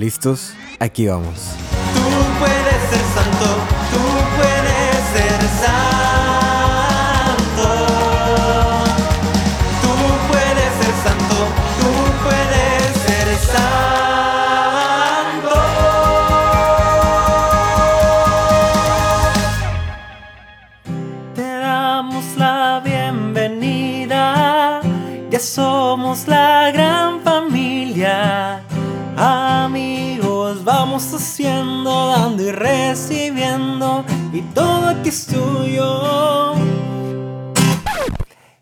¿Listos? Aquí vamos. Tú puedes ser santo, tú puedes ser santo.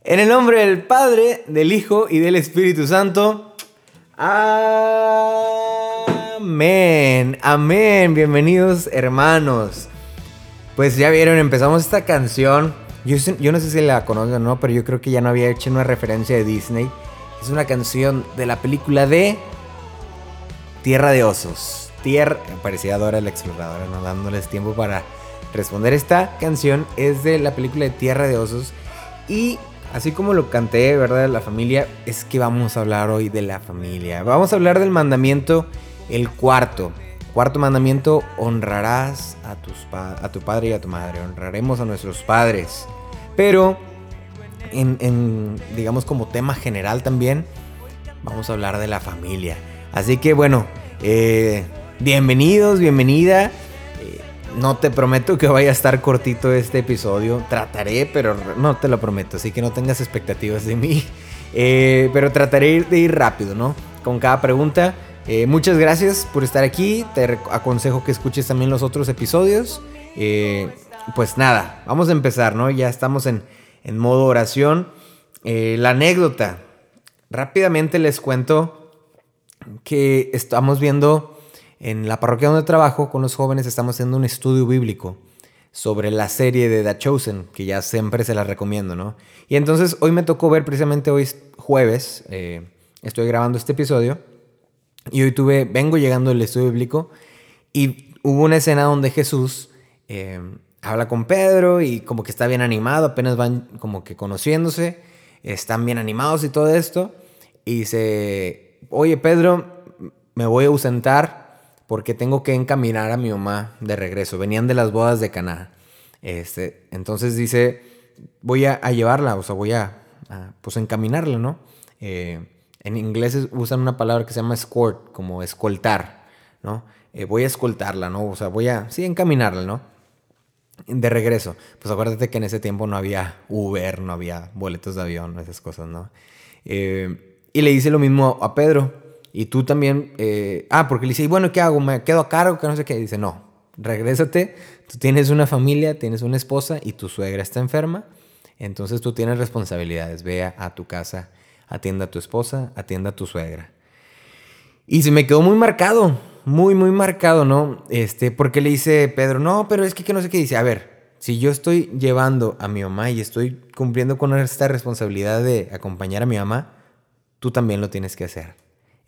En el nombre del Padre, del Hijo y del Espíritu Santo. Amén. Amén. Bienvenidos hermanos. Pues ya vieron, empezamos esta canción. Yo no sé si la conocen o no, pero yo creo que ya no había hecho una referencia de Disney. Es una canción de la película de Tierra de Osos. Tierra, parecía Dora la Exploradora, no dándoles tiempo para responder. Esta canción es de la película de Tierra de Osos. Y así como lo canté, ¿verdad? La familia, es que vamos a hablar hoy de la familia. Vamos a hablar del mandamiento, el cuarto. Cuarto mandamiento, honrarás a, tus a tu padre y a tu madre. Honraremos a nuestros padres. Pero, en, en, digamos como tema general también, vamos a hablar de la familia. Así que bueno, eh, bienvenidos, bienvenida. No te prometo que vaya a estar cortito este episodio. Trataré, pero no te lo prometo. Así que no tengas expectativas de mí. Eh, pero trataré de ir rápido, ¿no? Con cada pregunta. Eh, muchas gracias por estar aquí. Te aconsejo que escuches también los otros episodios. Eh, pues nada, vamos a empezar, ¿no? Ya estamos en, en modo oración. La anécdota. Rápidamente les cuento que estamos viendo en la parroquia donde trabajo con los jóvenes, estamos haciendo un estudio bíblico sobre la serie de The Chosen, que ya siempre se la recomiendo, ¿no? Y entonces hoy me tocó ver, precisamente hoy es jueves, eh, estoy grabando este episodio, y hoy tuve, vengo llegando del estudio bíblico, y hubo una escena donde Jesús eh, habla con Pedro y como que está bien animado, apenas van como que conociéndose, están bien animados y todo esto, y dice, oye Pedro, me voy a ausentar porque tengo que encaminar a mi mamá de regreso. Venían de las bodas de Caná. Este, entonces dice, voy a, llevarla, o sea, voy a, pues encaminarla, ¿no? Eh, en inglés usan una palabra que se llama escort, como escoltar, ¿no? Eh, voy a escoltarla, ¿no? O sea, voy a, sí, encaminarla, ¿no? De regreso. Pues acuérdate que en ese tiempo no había Uber, no había boletos de avión, esas cosas, ¿no? Eh, y le dice lo mismo a Pedro. Y tú también, eh, ah, porque le dice, "Y bueno, ¿qué hago? ¿Me quedo a cargo? Que no sé qué. dice, no, regrésate. Tú tienes una familia, tienes una esposa y tu suegra está enferma. Entonces tú tienes responsabilidades. Ve a, a tu casa, atienda a tu esposa, atienda a tu suegra. Y se me quedó muy marcado, muy, muy marcado, ¿no? Este, porque le dice Pedro, no, pero es que, que no sé qué dice. A ver, si yo estoy llevando a mi mamá y estoy cumpliendo con esta responsabilidad de acompañar a mi mamá, tú también lo tienes que hacer.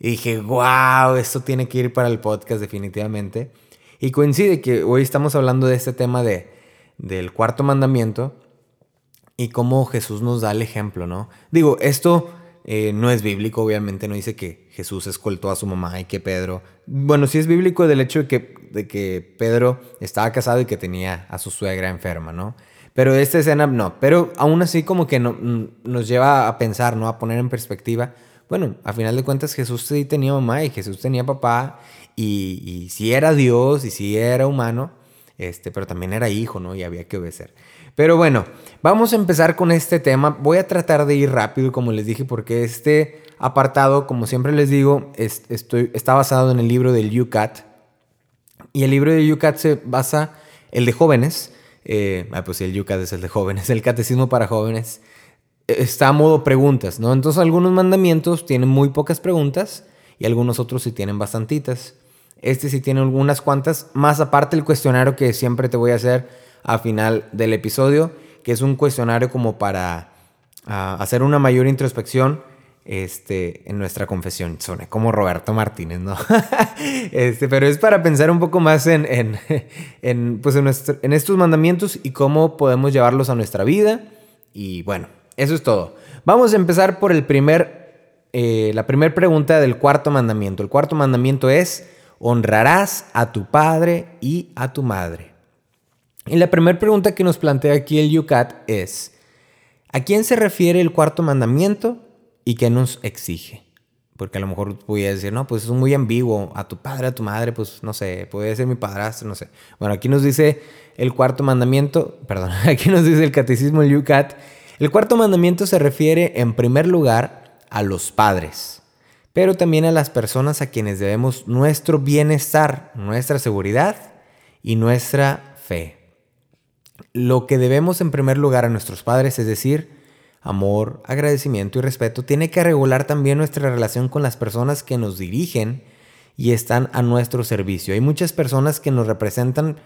Y dije, wow, esto tiene que ir para el podcast definitivamente. Y coincide que hoy estamos hablando de este tema de, del cuarto mandamiento y cómo Jesús nos da el ejemplo, ¿no? Digo, esto eh, no es bíblico, obviamente no dice que Jesús escoltó a su mamá y que Pedro... Bueno, sí es bíblico del hecho de que, de que Pedro estaba casado y que tenía a su suegra enferma, ¿no? Pero esta escena no, pero aún así como que no, mm, nos lleva a pensar, ¿no? A poner en perspectiva, bueno, a final de cuentas Jesús sí tenía mamá y Jesús tenía papá y, y sí era Dios y sí era humano, este, pero también era hijo, ¿no? Y había que obedecer. Pero bueno, vamos a empezar con este tema. Voy a tratar de ir rápido, como les dije, porque este apartado, como siempre les digo, es- estoy, está basado en el libro del UCAT. Y el libro de UCAT se basa, el de jóvenes, eh, ah, pues el UCAT es el de jóvenes, el catecismo para jóvenes, está a modo preguntas, ¿no? Entonces algunos mandamientos tienen muy pocas preguntas y algunos otros sí tienen bastantitas. Este sí tiene algunas cuantas, más aparte el cuestionario que siempre te voy a hacer a final del episodio, que es un cuestionario como para ah, hacer una mayor introspección este, en nuestra confesión. Soné como Roberto Martínez, ¿no? este, pero es para pensar un poco más en, en, en, pues en estos mandamientos y cómo podemos llevarlos a nuestra vida. Y bueno, eso es todo. Vamos a empezar por el primer, eh, la primera pregunta del cuarto mandamiento. El cuarto mandamiento es, honrarás a tu padre y a tu madre. Y la primera pregunta que nos plantea aquí el Yucat es, ¿a quién se refiere el cuarto mandamiento y qué nos exige? Porque a lo mejor voy a decir, no, pues es muy ambiguo, a tu padre, a tu madre, pues no sé, puede ser mi padrastro, no sé. Bueno, aquí nos dice el cuarto mandamiento, perdón, aquí nos dice el catecismo, el Yucat, el cuarto mandamiento se refiere en primer lugar a los padres, pero también a las personas a quienes debemos nuestro bienestar, nuestra seguridad y nuestra fe. Lo que debemos en primer lugar a nuestros padres, es decir, amor, agradecimiento y respeto, tiene que regular también nuestra relación con las personas que nos dirigen y están a nuestro servicio. Hay muchas personas que nos representan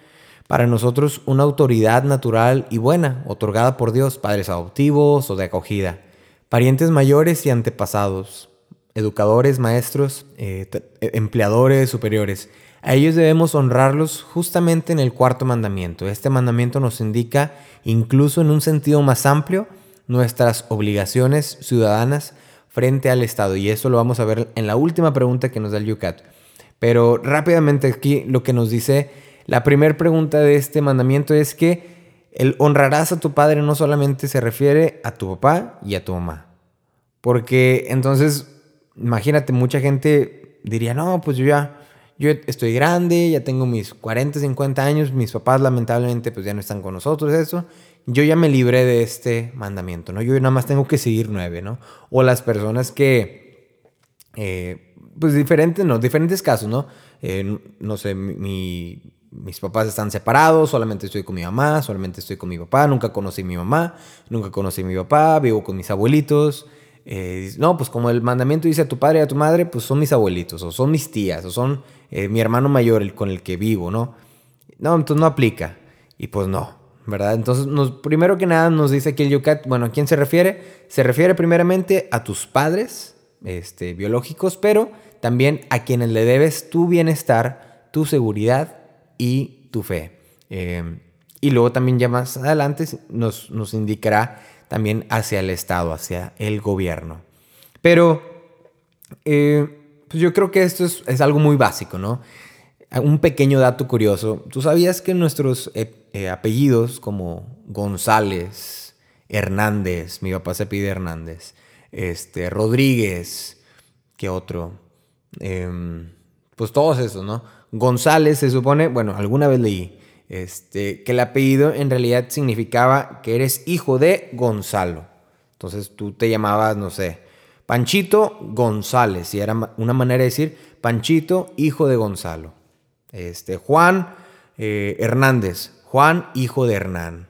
para nosotros una autoridad natural y buena, otorgada por Dios, padres adoptivos o de acogida, parientes mayores y antepasados, educadores, maestros, eh, eh, empleadores superiores. A ellos debemos honrarlos justamente en el cuarto mandamiento. Este mandamiento nos indica, incluso en un sentido más amplio, nuestras obligaciones ciudadanas frente al Estado. Y eso lo vamos a ver en la última pregunta que nos da el Yucat. Pero rápidamente aquí lo que nos dice la primera pregunta de este mandamiento es que el honrarás a tu padre no solamente se refiere a tu papá y a tu mamá. Porque entonces, imagínate, mucha gente diría, no, pues yo ya, yo estoy grande, ya tengo mis 40, 50 años, mis papás lamentablemente pues ya no están con nosotros, eso yo ya me libré de este mandamiento, ¿no? Yo nada más tengo que seguir nueve, ¿no? O las personas que, eh, pues diferentes, no, diferentes casos, ¿no? Eh, no sé, mi, mis papás están separados, solamente estoy con mi mamá, solamente estoy con mi papá, nunca conocí a mi mamá, nunca conocí a mi papá, vivo con mis abuelitos. Eh, no, pues como el mandamiento dice a tu padre y a tu madre, pues son mis abuelitos, o son mis tías, o son mi hermano mayor el con el que vivo, ¿no? No, entonces no aplica. Y pues no, ¿verdad? Entonces, primero que nada nos dice aquí el Yucat, bueno, ¿a quién se refiere? Se refiere primeramente a tus padres este, biológicos, pero también a quienes le debes tu bienestar, tu seguridad y tu fe. Eh, y luego también ya más adelante nos, nos indicará también hacia el Estado, hacia el gobierno. Pero eh, pues yo creo que esto es, es algo muy básico, ¿no? Un pequeño dato curioso. ¿Tú sabías que nuestros eh, apellidos como González, Hernández, mi papá se pide Hernández, este, Rodríguez, ¿qué otro? Em, pues todos esos, ¿no? González se supone, bueno, alguna vez leí, este, que el apellido en realidad significaba que eres hijo de Gonzalo. Entonces tú te llamabas, no sé, Panchito González, y era una manera de decir Panchito, hijo de Gonzalo. Este, Juan eh, Hernández, Juan, hijo de Hernán.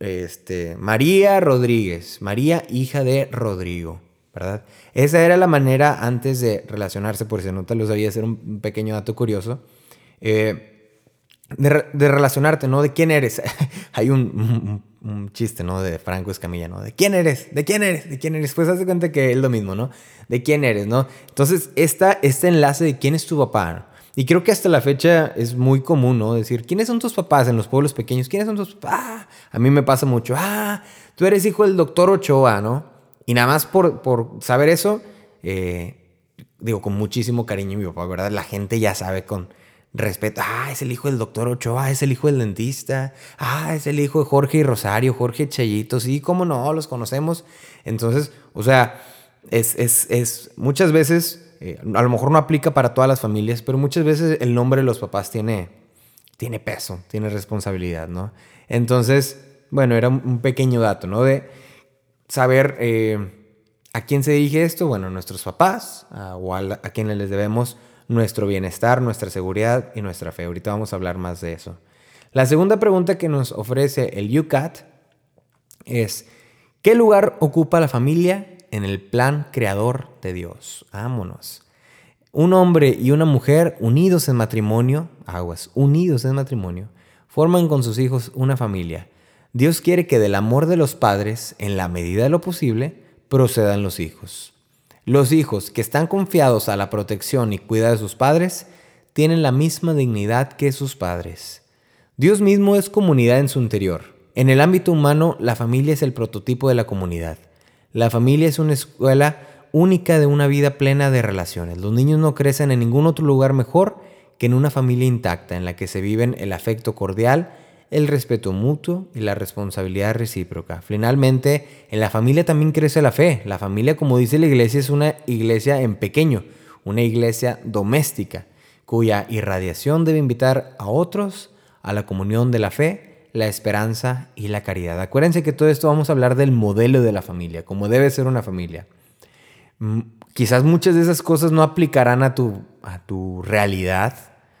Este, María Rodríguez, María, hija de Rodrigo, Esa era la manera antes de relacionarse, por si no te lo sabía, hacer un pequeño dato curioso. Eh, de, relacionarte, ¿no? ¿De quién eres? Hay un, chiste, ¿no? De Franco Escamilla, ¿no? ¿De quién eres? ¿De quién eres? ¿De quién eres? Pues haz cuenta que es lo mismo, ¿no? ¿De quién eres, no? Entonces, esta, este enlace de quién es tu papá, y creo que hasta la fecha es muy común, ¿no? Decir, ¿quiénes son tus papás en los pueblos pequeños? ¿Quiénes son tus papás? A mí me pasa mucho. Ah, tú eres hijo del doctor Ochoa, ¿no? Y nada más por, por saber eso, eh, digo, con muchísimo cariño mi papá, ¿verdad? La gente ya sabe con respeto. Ah, es el hijo del doctor Ochoa, es el hijo del dentista. Ah, es el hijo de Jorge y Rosario, Jorge Chayito. Sí, cómo no, los conocemos. Entonces, o sea, es, es, es muchas veces eh, a lo mejor no aplica para todas las familias, pero muchas veces el nombre de los papás tiene, tiene peso, tiene responsabilidad, ¿no? Entonces, bueno, era un pequeño dato, ¿no? De saber eh, a quién se dirige esto, bueno, a nuestros papás, a, o a, a quienes les debemos nuestro bienestar, nuestra seguridad y nuestra fe. Ahorita vamos a hablar más de eso. La segunda pregunta que nos ofrece el UCAT es, ¿qué lugar ocupa la familia en el plan creador de Dios. Vámonos. Un hombre y una mujer unidos en matrimonio, aguas, unidos en matrimonio, forman con sus hijos una familia. Dios quiere que del amor de los padres, en la medida de lo posible, procedan los hijos. Los hijos que están confiados a la protección y cuidado de sus padres tienen la misma dignidad que sus padres. Dios mismo es comunidad en su interior. En el ámbito humano, la familia es el prototipo de la comunidad. La familia es una escuela única de una vida plena de relaciones. Los niños no crecen en ningún otro lugar mejor que en una familia intacta en la que se viven el afecto cordial, el respeto mutuo y la responsabilidad recíproca. Finalmente, en la familia también crece la fe. La familia, como dice la iglesia, es una iglesia en pequeño, una iglesia doméstica, cuya irradiación debe invitar a otros a la comunión de la fe, la esperanza y la caridad. Acuérdense que todo esto vamos a hablar del modelo de la familia, como debe ser una familia. Mm, quizás muchas de esas cosas no aplicarán a tu, a tu realidad,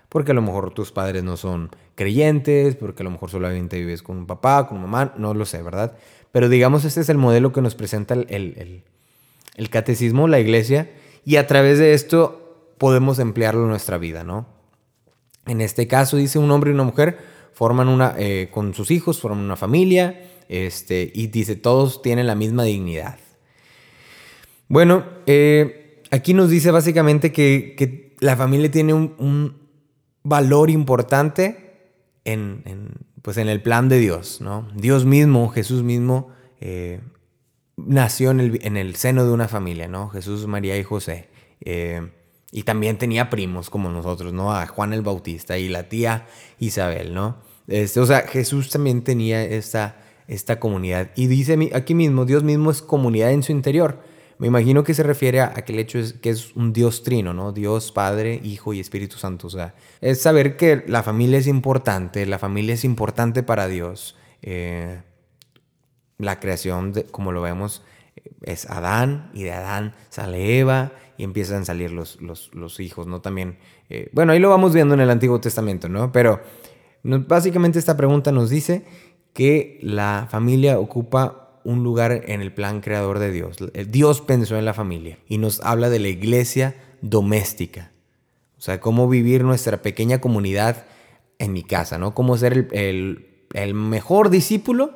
porque a lo mejor tus padres no son creyentes, porque a lo mejor solamente vives con un papá, con mamá, no lo sé, ¿verdad? Pero digamos, este es el modelo que nos presenta el, el, catecismo, la iglesia, y a través de esto podemos emplearlo en nuestra vida, ¿no? En este caso, dice un hombre y una mujer, forman una, eh, con sus hijos, forman una familia, este, y dice, todos tienen la misma dignidad. Bueno, eh, aquí nos dice básicamente que, la familia tiene un valor importante en, pues en el plan de Dios, ¿no? Dios mismo, Jesús mismo, eh, nació en el, en el, seno de una familia, ¿no? Jesús, María y José. Eh, y también tenía primos como nosotros, ¿no? A Juan el Bautista y la tía Isabel, ¿no? Este, o sea, Jesús también tenía esta, esta comunidad. Y dice aquí mismo, Dios mismo es comunidad en su interior. Me imagino que se refiere a aquel hecho es, que es un Dios trino, ¿no? Dios, Padre, Hijo y Espíritu Santo. O sea, es saber que la familia es importante, la familia es importante para Dios. Eh, la creación, como lo vemos, es Adán y de Adán sale Eva y empiezan a salir los, los, hijos, ¿no? También, eh, bueno, ahí lo vamos viendo en el Antiguo Testamento, ¿no? Pero básicamente esta pregunta nos dice que la familia ocupa un lugar en el plan creador de Dios. Dios pensó en la familia y nos habla de la iglesia doméstica. O sea, cómo vivir nuestra pequeña comunidad en mi casa, ¿no? Cómo ser el, mejor discípulo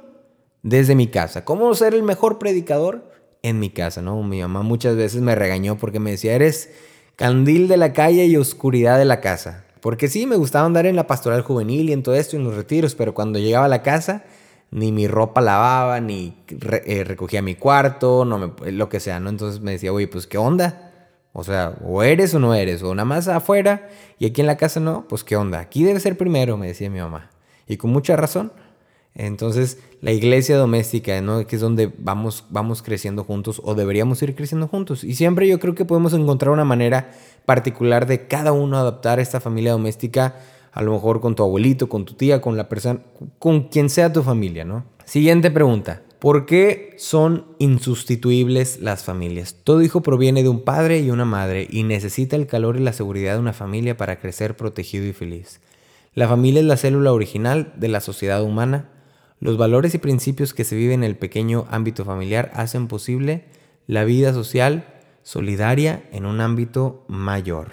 desde mi casa. Cómo ser el mejor predicador en mi casa, ¿no? Mi mamá muchas veces me regañó porque me decía, eres candil de la calle y oscuridad de la casa. Porque sí, me gustaba andar en la pastoral juvenil y en todo esto, en los retiros, pero cuando llegaba a la casa ni mi ropa lavaba, ni eh, recogía mi cuarto, no me, lo que sea, ¿no? Entonces me decía, oye, pues, ¿qué onda? O sea, o eres o no eres, o nada más afuera y aquí en la casa no, pues, ¿qué onda? Aquí debe ser primero, me decía mi mamá. Y con mucha razón. Entonces, la iglesia doméstica, ¿no? Que es donde vamos, vamos creciendo juntos o deberíamos ir creciendo juntos. Y siempre yo creo que podemos encontrar una manera particular de cada uno adaptar esta familia doméstica a lo mejor con tu abuelito, con tu tía, con la persona, con quien sea tu familia, ¿no? Siguiente pregunta. ¿Por qué son insustituibles las familias? Todo hijo proviene de un padre y una madre y necesita el calor y la seguridad de una familia para crecer protegido y feliz. La familia es la célula original de la sociedad humana. Los valores y principios que se viven en el pequeño ámbito familiar hacen posible la vida social solidaria en un ámbito mayor.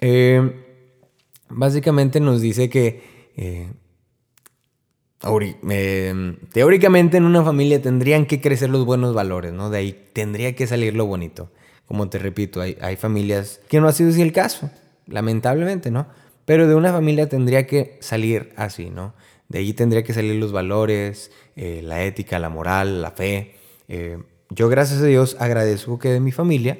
Eh, básicamente nos dice que eh, teóricamente en una familia tendrían que crecer los buenos valores, ¿no? De ahí tendría que salir lo bonito. Como te repito, hay, familias que no ha sido así el caso, lamentablemente, ¿no? Pero de una familia tendría que salir así, ¿no? De ahí tendría que salir los valores, eh, la ética, la moral, la fe. Eh, yo gracias a Dios agradezco que de mi familia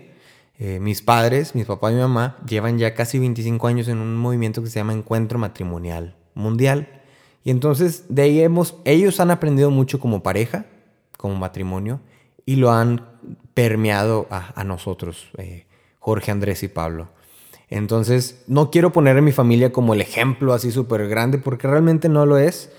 eh, mis padres, mis papás y mi mamá, llevan ya casi 25 años en un movimiento que se llama Encuentro Matrimonial Mundial. Y entonces de ahí hemos, ellos han aprendido mucho como pareja, como matrimonio, y lo han permeado a, nosotros, eh, Jorge, Andrés y Pablo. Entonces, no quiero poner a mi familia como el ejemplo así súper grande, porque realmente no lo es.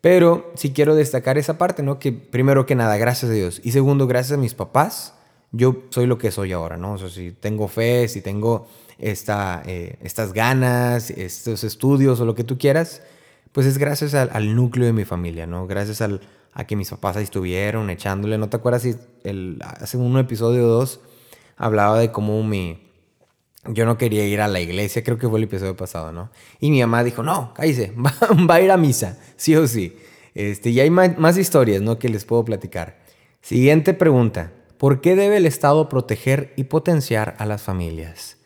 Pero sí quiero destacar esa parte, ¿no? Que primero que nada, gracias a Dios. Y segundo, gracias a mis papás, yo soy lo que soy ahora, ¿no? O sea, si tengo fe, si tengo esta, eh, estas ganas, estos estudios o lo que tú quieras, pues es gracias al, núcleo de mi familia, ¿no? Gracias a que mis papás ahí estuvieron echándole. ¿No te acuerdas si el, hace un episodio o dos hablaba de cómo mi... Yo no quería ir a la iglesia, creo que fue el episodio pasado, ¿no? Y mi mamá dijo, no, cállese, va, a ir a misa, sí o sí. Este, y hay más historias, ¿no? Que les puedo platicar. Siguiente pregunta. ¿Por qué debe el Estado proteger y potenciar a las familias?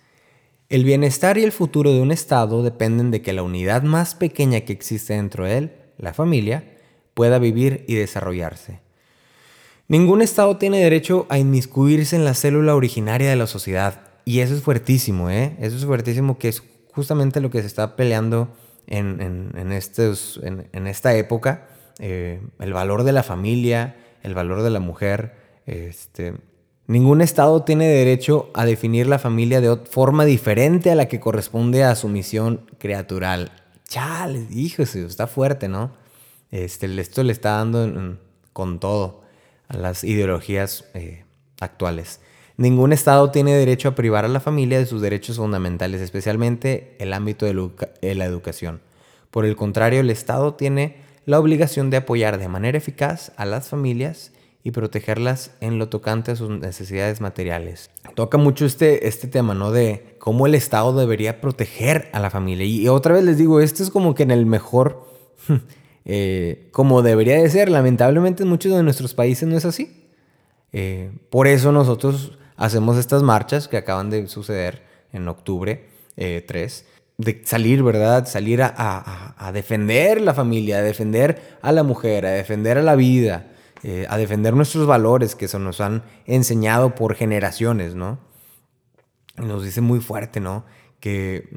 El bienestar y el futuro de un Estado dependen de que la unidad más pequeña que existe dentro de él, la familia, pueda vivir y desarrollarse. Ningún Estado tiene derecho a inmiscuirse en la célula originaria de la sociedad. Y eso es fuertísimo, ¿eh? Eso es fuertísimo que es justamente lo que se está peleando en, en, estos, en esta época, eh, el valor de la familia, el valor de la mujer. Este, ningún Estado tiene derecho a definir la familia de forma diferente a la que corresponde a su misión creatural. Chale, híjole, está fuerte, ¿no? Este, esto le está dando con todo a las ideologías eh, actuales. Ningún Estado tiene derecho a privar a la familia de sus derechos fundamentales, especialmente el ámbito de la educación. Por el contrario, el Estado tiene la obligación de apoyar de manera eficaz a las familias y protegerlas en lo tocante a sus necesidades materiales. Toca mucho este, este tema, ¿no? De cómo el Estado debería proteger a la familia. Y otra vez les digo, esto es como que en el mejor, eh, como debería de ser. Lamentablemente en muchos de nuestros países no es así. Eh, por eso nosotros hacemos estas marchas que acaban de suceder en octubre 3 eh, de salir, ¿verdad? Salir a, defender la familia, a defender a la mujer, a defender a la vida, eh, a defender nuestros valores que se nos han enseñado por generaciones, ¿no? nos dice muy fuerte, ¿no? Que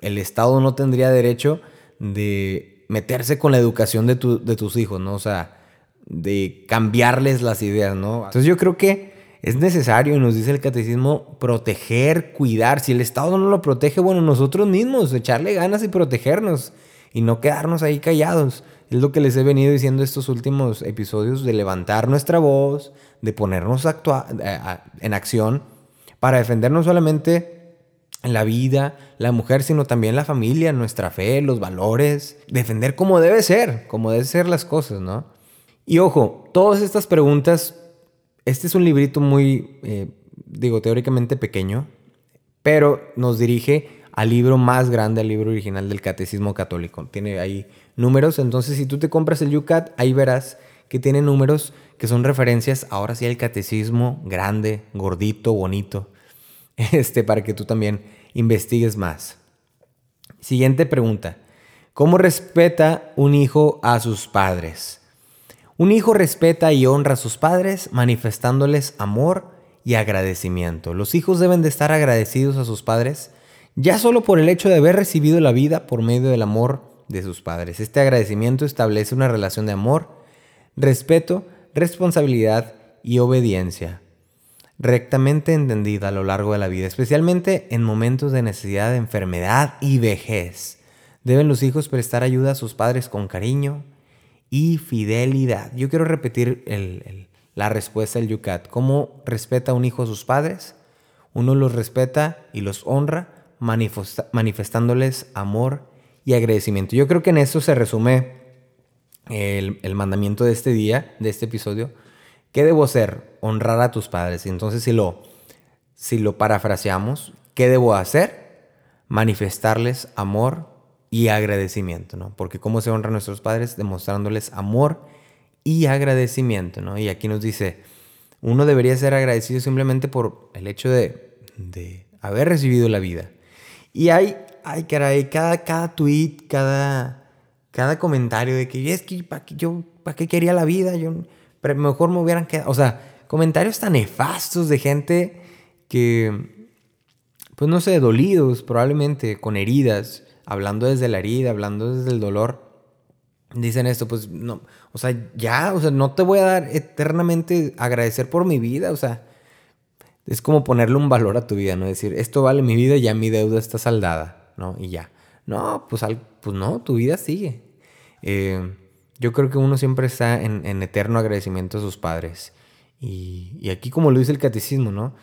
el Estado no tendría derecho de meterse con la educación de, de tus hijos, ¿no? O sea, de cambiarles las ideas, ¿no? Entonces yo creo que es necesario, nos dice el catecismo, proteger, cuidar. Si el Estado no lo protege, bueno, nosotros mismos, echarle ganas y protegernos y no quedarnos ahí callados. Es lo que les he venido diciendo estos últimos episodios, de levantar nuestra voz, de ponernos en acción para defender no solamente la vida, la mujer, sino también la familia, nuestra fe, los valores, defender como debe ser, como deben ser las cosas, ¿no? Y ojo, todas estas preguntas este es un librito muy, eh, digo, teóricamente pequeño, pero nos dirige al libro más grande, al libro original del Catecismo Católico. Tiene ahí números, entonces si tú te compras el UCAT, ahí verás que tiene números que son referencias ahora sí al catecismo grande, gordito, bonito, este, para que tú también investigues más. Siguiente pregunta. ¿Cómo respeta un hijo a sus padres? Un hijo respeta y honra a sus padres manifestándoles amor y agradecimiento. Los hijos deben de estar agradecidos a sus padres ya solo por el hecho de haber recibido la vida por medio del amor de sus padres. Este agradecimiento establece una relación de amor, respeto, responsabilidad y obediencia, rectamente entendida a lo largo de la vida, especialmente en momentos de necesidad de enfermedad y vejez. Deben los hijos prestar ayuda a sus padres con cariño, y fidelidad. Yo quiero repetir la respuesta del Yucat. ¿Cómo respeta un hijo a sus padres? Uno los respeta y los honra manifestándoles amor y agradecimiento. Yo creo que en esto se resume el, mandamiento de este día, de este episodio. ¿Qué debo hacer? Honrar a tus padres. Entonces, si lo, si lo parafraseamos, ¿qué debo hacer? Manifestarles amor y agradecimiento, ¿no? Porque cómo se honran nuestros padres demostrándoles amor y agradecimiento, ¿no? Y aquí nos dice, uno debería ser agradecido simplemente por el hecho de, de haber recibido la vida. Y hay, ay caray, cada, cada tweet, cada, cada comentario de que es que ¿para qué, yo, ¿para qué quería la vida? Yo, mejor me hubieran quedado, o sea, comentarios tan nefastos de gente que, pues no sé, dolidos probablemente, con heridas, hablando desde la herida, hablando desde el dolor, dicen esto, pues no, o sea, ya, o sea, no te voy a dar eternamente agradecer por mi vida, o sea, es como ponerle un valor a tu vida, ¿no? Decir, esto vale mi vida, ya mi deuda está saldada, ¿no? Y ya. No, pues, pues no, tu vida sigue. Eh, yo creo que uno siempre está en, eterno agradecimiento a sus padres. Y, y, aquí, como lo dice el catecismo, ¿no?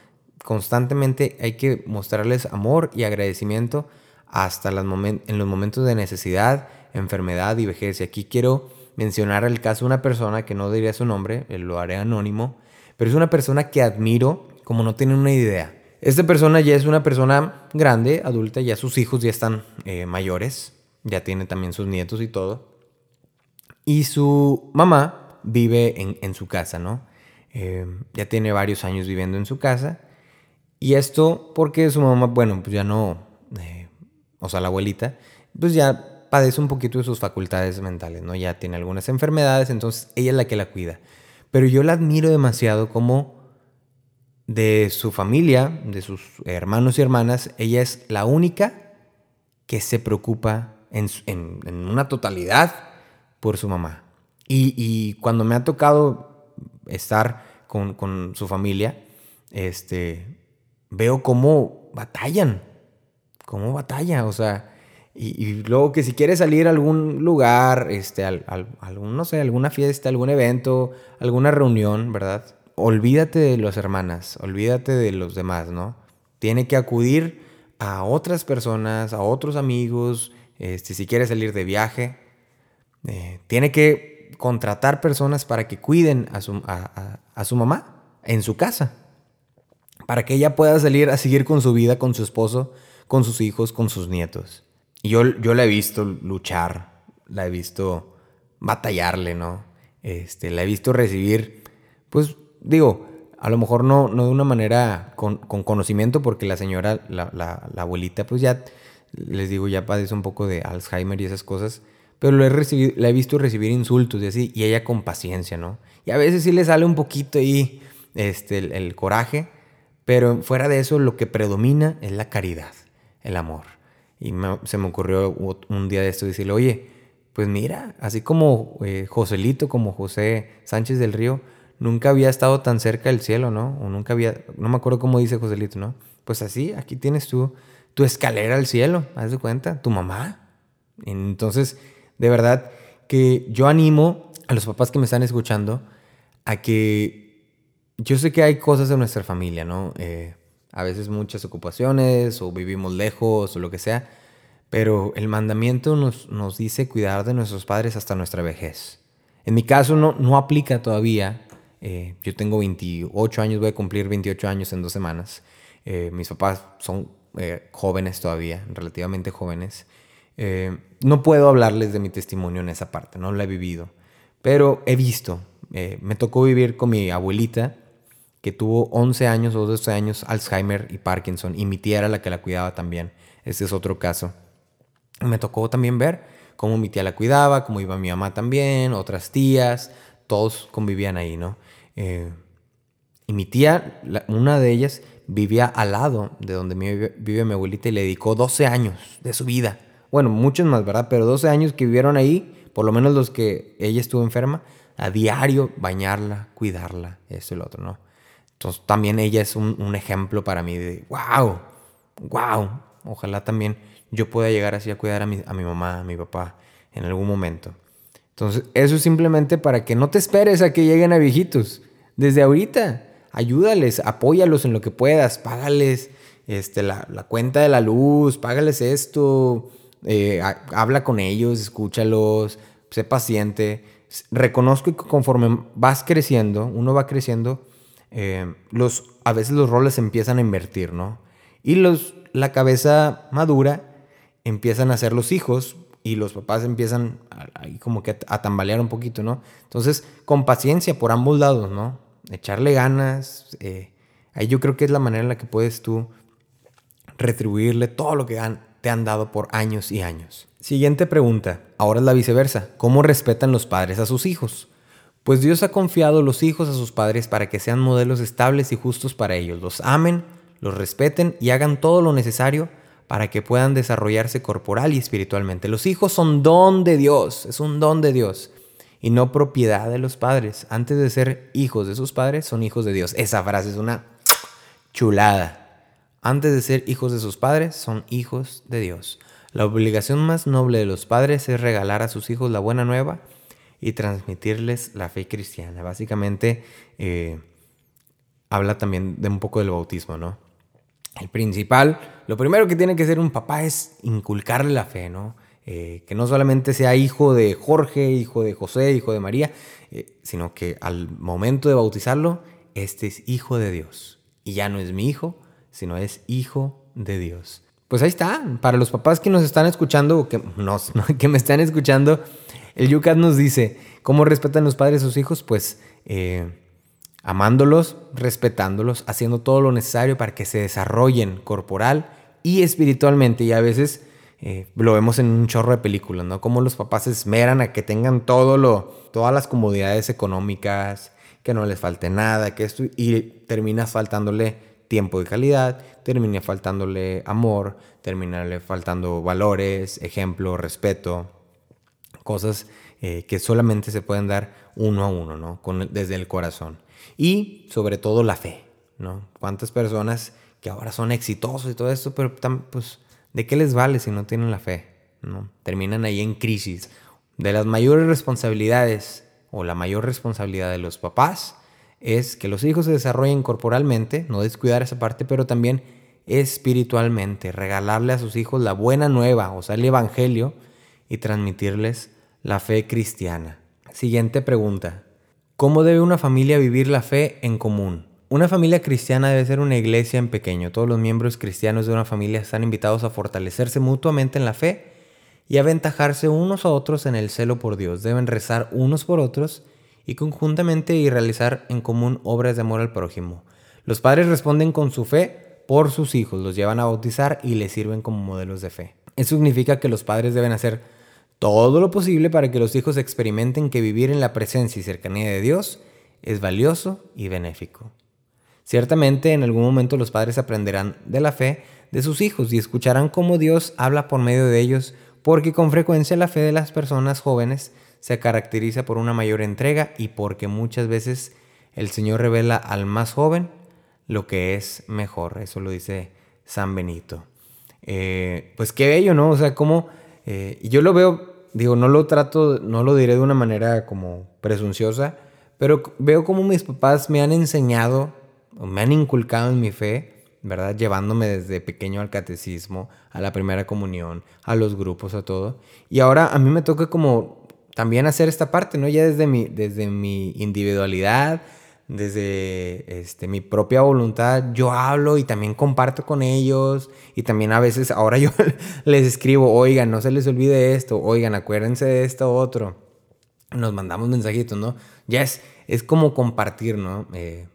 Constantemente hay que mostrarles amor y agradecimiento hasta en los momentos de necesidad, enfermedad y vejez. Y aquí quiero mencionar el caso de una persona que no diría su nombre, lo haré anónimo, pero es una persona que admiro como no tienen una idea. Esta persona ya es una persona grande, adulta, ya sus hijos ya están eh, mayores, ya tiene también sus nietos y todo. Y su mamá vive en, su casa, ¿no? Eh, ya tiene varios años viviendo en su casa. Y esto porque su mamá, bueno, pues ya no, eh, o sea, la abuelita, pues ya padece un poquito de sus facultades mentales, ¿no? Ya tiene algunas enfermedades, entonces ella es la que la cuida. Pero yo la admiro demasiado como de su familia, de sus hermanos y hermanas, ella es la única que se preocupa en, una totalidad por su mamá. Y, cuando me ha tocado estar con, su familia, este, veo cómo batallan, cómo batalla, o sea, y, luego que si quieres salir a algún lugar, este, algún, no sé, alguna fiesta, algún evento, alguna reunión, ¿verdad? Olvídate de las hermanas, olvídate de los demás, ¿no? Tiene que acudir a otras personas, a otros amigos, este, si quiere salir de viaje, eh, tiene que contratar personas para que cuiden a su, a, su mamá en su casa, para que ella pueda salir a seguir con su vida, con su esposo, con sus hijos, con sus nietos. Y yo, yo la he visto luchar, la he visto batallarle, ¿no? Este, la he visto recibir, pues digo, a lo mejor no, no de una manera con, conocimiento, porque la señora, la, abuelita, pues ya, les digo, ya padece un poco de Alzheimer y esas cosas, pero lo he recibido, la he visto recibir insultos y así, y ella con paciencia, ¿no? Y a veces sí le sale un poquito ahí este, el, coraje, pero fuera de eso lo que predomina es la caridad, el amor. Y se me ocurrió un día de esto decirle, oye, pues mira, así como eh, Joselito, como José Sánchez del Río, nunca había estado tan cerca del cielo, ¿no? O nunca había, no me acuerdo cómo dice Joselito, ¿no? Pues así, aquí tienes tú tu escalera al cielo, haz de cuenta, tu mamá. Entonces, de verdad que yo animo a los papás que me están escuchando a que yo sé que hay cosas en nuestra familia, ¿no? Eh, a veces muchas ocupaciones o vivimos lejos o lo que sea, pero el mandamiento nos, nos dice cuidar de nuestros padres hasta nuestra vejez. En mi caso no, no aplica todavía eh, yo tengo 28 años, voy a cumplir 28 años en dos semanas. Eh, mis papás son eh, jóvenes todavía, relativamente jóvenes. no puedo hablarles de mi testimonio en esa parte, no lo he vivido. Pero he visto, me tocó vivir con mi abuelita, que tuvo 11 años o 12 años Alzheimer y Parkinson, y mi tía era la que la cuidaba también. Ese es otro caso. Me tocó también ver cómo mi tía la cuidaba, cómo iba mi mamá también, otras tías, todos convivían ahí, ¿no? Eh, y mi tía, una de ellas, vivía al lado de donde vive, mi abuelita y le dedicó 12 años de su vida. Bueno, muchos más, ¿verdad? Pero 12 años que vivieron ahí, por lo menos los que ella estuvo enferma, a diario bañarla, cuidarla, eso y lo otro, ¿no? Entonces también ella es un, ejemplo para mí de, wow, wow, ojalá también yo pueda llegar así a cuidar a mi, a mi mamá, a mi papá en algún momento. Entonces, eso es simplemente para que no te esperes a que lleguen a viejitos. Desde ahorita, ayúdales, apóyalos en lo que puedas, págales este, la, cuenta de la luz, págales esto, eh, habla con ellos, escúchalos, sé paciente. Reconozco que conforme vas creciendo, uno va creciendo, eh, los, a veces los roles empiezan a invertir, ¿no? Y los, la cabeza madura empiezan a ser los hijos y los papás empiezan ahí como que a, tambalear un poquito, ¿no? Entonces, con paciencia por ambos lados, ¿no? Echarle ganas. Eh, ahí yo creo que es la manera en la que puedes tú retribuirle todo lo que te han dado por años y años. Siguiente pregunta. Ahora es la viceversa. ¿Cómo respetan los padres a sus hijos? Pues Dios ha confiado los hijos a sus padres para que sean modelos estables y justos para ellos. Los amen, los respeten y hagan todo lo necesario para que puedan desarrollarse corporal y espiritualmente. Los hijos son don de Dios, es un don de Dios y no propiedad de los padres. Antes de ser hijos de sus padres, son hijos de Dios. Esa frase es una chulada. Antes de ser hijos de sus padres, son hijos de Dios. La obligación más noble de los padres es regalar a sus hijos la buena nueva y transmitirles la fe cristiana. Básicamente, eh, habla también de un poco del bautismo, ¿no? El principal, lo primero que tiene que hacer un papá es inculcarle la fe, ¿no? Eh, que no solamente sea hijo de Jorge, hijo de José, hijo de María, eh, sino que al momento de bautizarlo, este es hijo de Dios. Y ya no es mi hijo, sino es hijo de Dios. Pues ahí está, para los papás que nos están escuchando, o que, que me están escuchando, el Yucat nos dice, ¿cómo respetan los padres a sus hijos? Pues eh, amándolos, respetándolos, haciendo todo lo necesario para que se desarrollen corporal y espiritualmente. Y a veces eh, lo vemos en un chorro de películas, ¿no? Como los papás se esmeran a que tengan todo lo, todas las comodidades económicas, que no les falte nada, que esto, y termina faltándole tiempo de calidad, termine faltándole amor, terminarle faltando valores, ejemplo, respeto, cosas eh, que solamente se pueden dar uno a uno, ¿no? Con, desde el corazón. Y sobre todo la fe, ¿no? ¿Cuántas personas que ahora son exitosos y todo esto, pero pues, ¿de qué les vale si no tienen la fe? ¿no? Terminan ahí en crisis. De las mayores responsabilidades o la mayor responsabilidad de los papás es que los hijos se desarrollen corporalmente, no descuidar esa parte, pero también espiritualmente, regalarle a sus hijos la buena nueva, o sea, el Evangelio, y transmitirles la fe cristiana. Siguiente pregunta. ¿Cómo debe una familia vivir la fe en común? Una familia cristiana debe ser una iglesia en pequeño. Todos los miembros cristianos de una familia están invitados a fortalecerse mutuamente en la fe y aventajarse unos a otros en el celo por Dios. Deben rezar unos por otros y conjuntamente y realizar en común obras de amor al prójimo. Los padres responden con su fe por sus hijos, los llevan a bautizar y les sirven como modelos de fe. Eso significa que los padres deben hacer todo lo posible para que los hijos experimenten que vivir en la presencia y cercanía de Dios es valioso y benéfico. Ciertamente en algún momento los padres aprenderán de la fe de sus hijos y escucharán cómo Dios habla por medio de ellos porque con frecuencia la fe de las personas jóvenes se caracteriza por una mayor entrega y porque muchas veces el Señor revela al más joven lo que es mejor. Eso lo dice San Benito. Eh, pues qué bello, ¿no? O sea, como eh, yo lo veo, digo, no lo trato, no lo diré de una manera como presunciosa, pero veo como mis papás me han enseñado, me han inculcado en mi fe, ¿verdad? Llevándome desde pequeño al catecismo, a la primera comunión, a los grupos, a todo. Y ahora a mí me toca como también hacer esta parte, ¿no? Ya desde mi, desde mi individualidad, desde este, mi propia voluntad, yo hablo y también comparto con ellos. Y también a veces, ahora yo les escribo, oigan, no se les olvide esto, oigan, acuérdense de esto otro. Nos mandamos mensajitos, ¿no? Ya es, es como compartir, ¿no? Eh,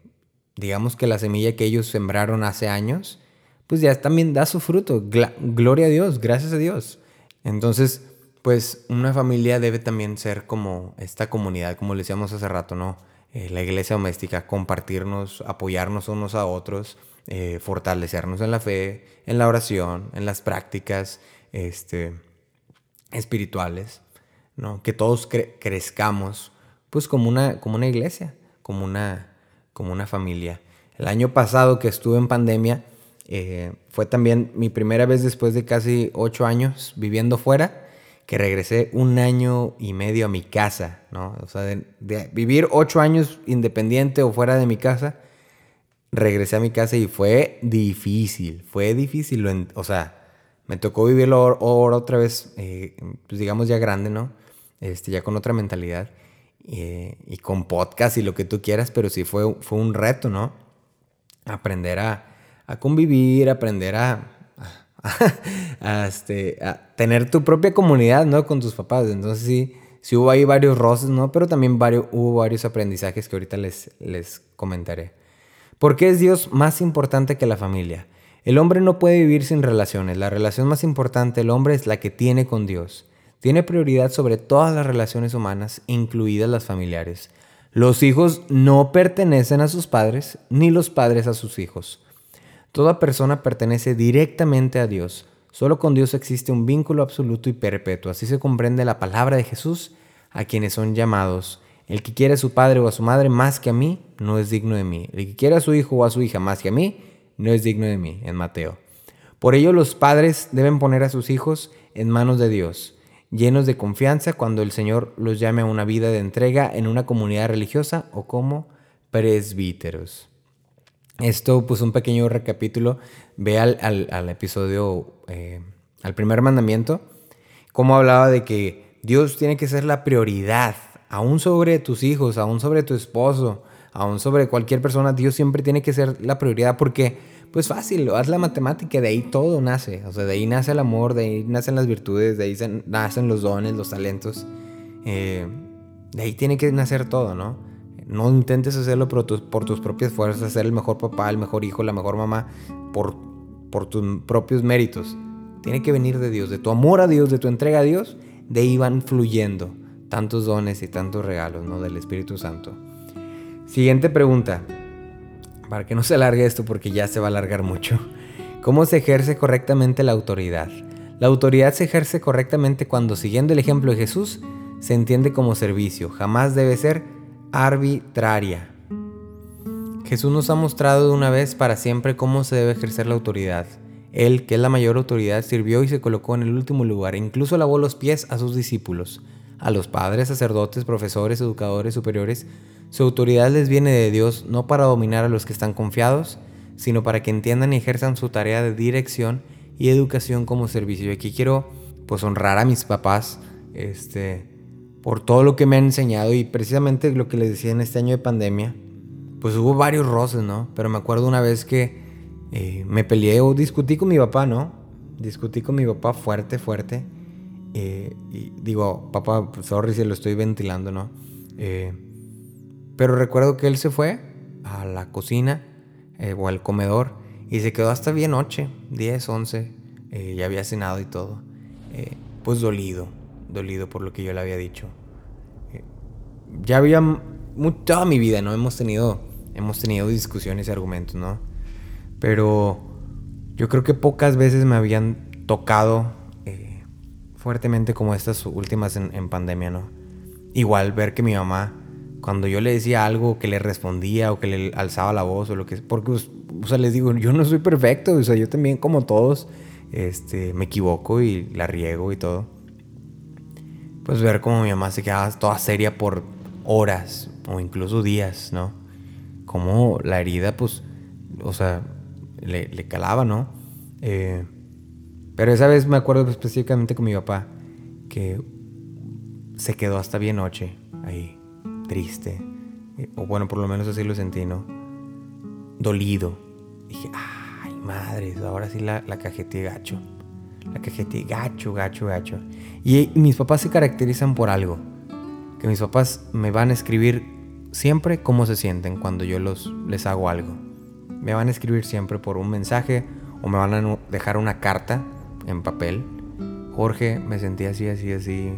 digamos que la semilla que ellos sembraron hace años, pues ya también da su fruto. gloria a Dios, gracias a Dios. Entonces, pues una familia debe también ser como esta comunidad, como le decíamos hace rato, ¿no? Eh, la iglesia doméstica, compartirnos, apoyarnos unos a otros, eh, fortalecernos en la fe, en la oración, en las prácticas este, espirituales, ¿no? Que todos crezcamos, pues como una, como una iglesia, como una, como una familia. El año pasado que estuve en pandemia, eh, fue también mi primera vez después de casi ocho años viviendo fuera, que regresé un año y medio a mi casa, ¿no? O sea, de, vivir ocho años independiente o fuera de mi casa, regresé a mi casa y fue difícil, fue difícil, o sea, me tocó vivirlo ahora otra vez, eh, pues digamos ya grande, ¿no? Este, ya con otra mentalidad. Eh, y con podcast y lo que tú quieras, pero sí fue, fue un reto, ¿no? Aprender a, convivir, aprender a, este, a, tener tu propia comunidad, ¿no? Con tus papás. Entonces sí, sí hubo ahí varios roces, ¿no? Pero también varios, hubo varios aprendizajes que ahorita les, les comentaré. ¿Por qué es Dios más importante que la familia? El hombre no puede vivir sin relaciones. La relación más importante del hombre es la que tiene con Dios tiene prioridad sobre todas las relaciones humanas, incluidas las familiares. Los hijos no pertenecen a sus padres, ni los padres a sus hijos. Toda persona pertenece directamente a Dios. Solo con Dios existe un vínculo absoluto y perpetuo. Así se comprende la palabra de Jesús a quienes son llamados. El que quiere a su padre o a su madre más que a mí, no es digno de mí. El que quiere a su hijo o a su hija más que a mí, no es digno de mí, en Mateo. Por ello los padres deben poner a sus hijos en manos de Dios llenos de confianza cuando el Señor los llame a una vida de entrega en una comunidad religiosa o como presbíteros. Esto, pues un pequeño recapítulo, ve al, episodio, eh, al primer mandamiento, cómo hablaba de que Dios tiene que ser la prioridad, aún sobre tus hijos, aún sobre tu esposo, aún sobre cualquier persona, Dios siempre tiene que ser la prioridad porque pues fácil, haz la matemática, de ahí todo nace. O sea, de ahí nace el amor, de ahí nacen las virtudes, de ahí nacen los dones, los talentos. Eh, de ahí tiene que nacer todo, ¿no? No intentes hacerlo por tus, propias fuerzas, ser el mejor papá, el mejor hijo, la mejor mamá, por, por tus propios méritos. Tiene que venir de Dios, de tu amor a Dios, de tu entrega a Dios, de ahí van fluyendo tantos dones y tantos regalos, ¿no? Del Espíritu Santo. Siguiente pregunta. para que no se alargue esto porque ya se va a alargar mucho. ¿Cómo se ejerce correctamente la autoridad? La autoridad se ejerce correctamente cuando, siguiendo el ejemplo de Jesús, se entiende como servicio, jamás debe ser arbitraria. Jesús nos ha mostrado de una vez para siempre cómo se debe ejercer la autoridad. Él, que es la mayor autoridad, sirvió y se colocó en el último lugar incluso lavó los pies a sus discípulos, a los padres, sacerdotes, profesores, educadores superiores. Su autoridad les viene de Dios no para dominar a los que están confiados, sino para que entiendan y ejerzan su tarea de dirección y educación como servicio. Y aquí quiero pues honrar a mis papás este, por todo lo que me han enseñado y precisamente lo que les decía en este año de pandemia, pues hubo varios roces, ¿no? Pero me acuerdo una vez que eh, me peleé o discutí con mi papá, ¿no? Discutí con mi papá fuerte, fuerte. Eh, y digo, papá, pues, sorry si lo estoy ventilando, ¿no? Eh, pero recuerdo que él se fue a la cocina o al comedor y se quedó hasta bien noche, 10, 11, eh, ya había cenado y todo. Pues dolido, dolido por lo que yo le había dicho. Eh, ya había toda mi vida, ¿no? Hemos tenido, hemos tenido discusiones y argumentos, ¿no? Pero yo creo que pocas veces me habían tocado fuertemente como estas últimas en, en pandemia, ¿no? Igual ver que mi mamá cuando yo le decía algo que le respondía o que le alzaba la voz o lo que porque pues, o sea les digo yo no soy perfecto o sea yo también como todos este me equivoco y la riego y todo pues ver cómo mi mamá se quedaba toda seria por horas o incluso días no como la herida pues o sea le, le calaba no eh, pero esa vez me acuerdo específicamente con mi papá que se quedó hasta bien noche ahí triste, o bueno, por lo menos así lo sentí, ¿no? Dolido. Dije, ay, madre, ahora sí la, la cajeteé gacho. La cajeteé gacho, gacho, gacho. Y, mis papás se caracterizan por algo. Que mis papás me van a escribir siempre cómo se sienten cuando yo los, les hago algo. Me van a escribir siempre por un mensaje o me van a dejar una carta en papel. Jorge, me sentí así, así, así.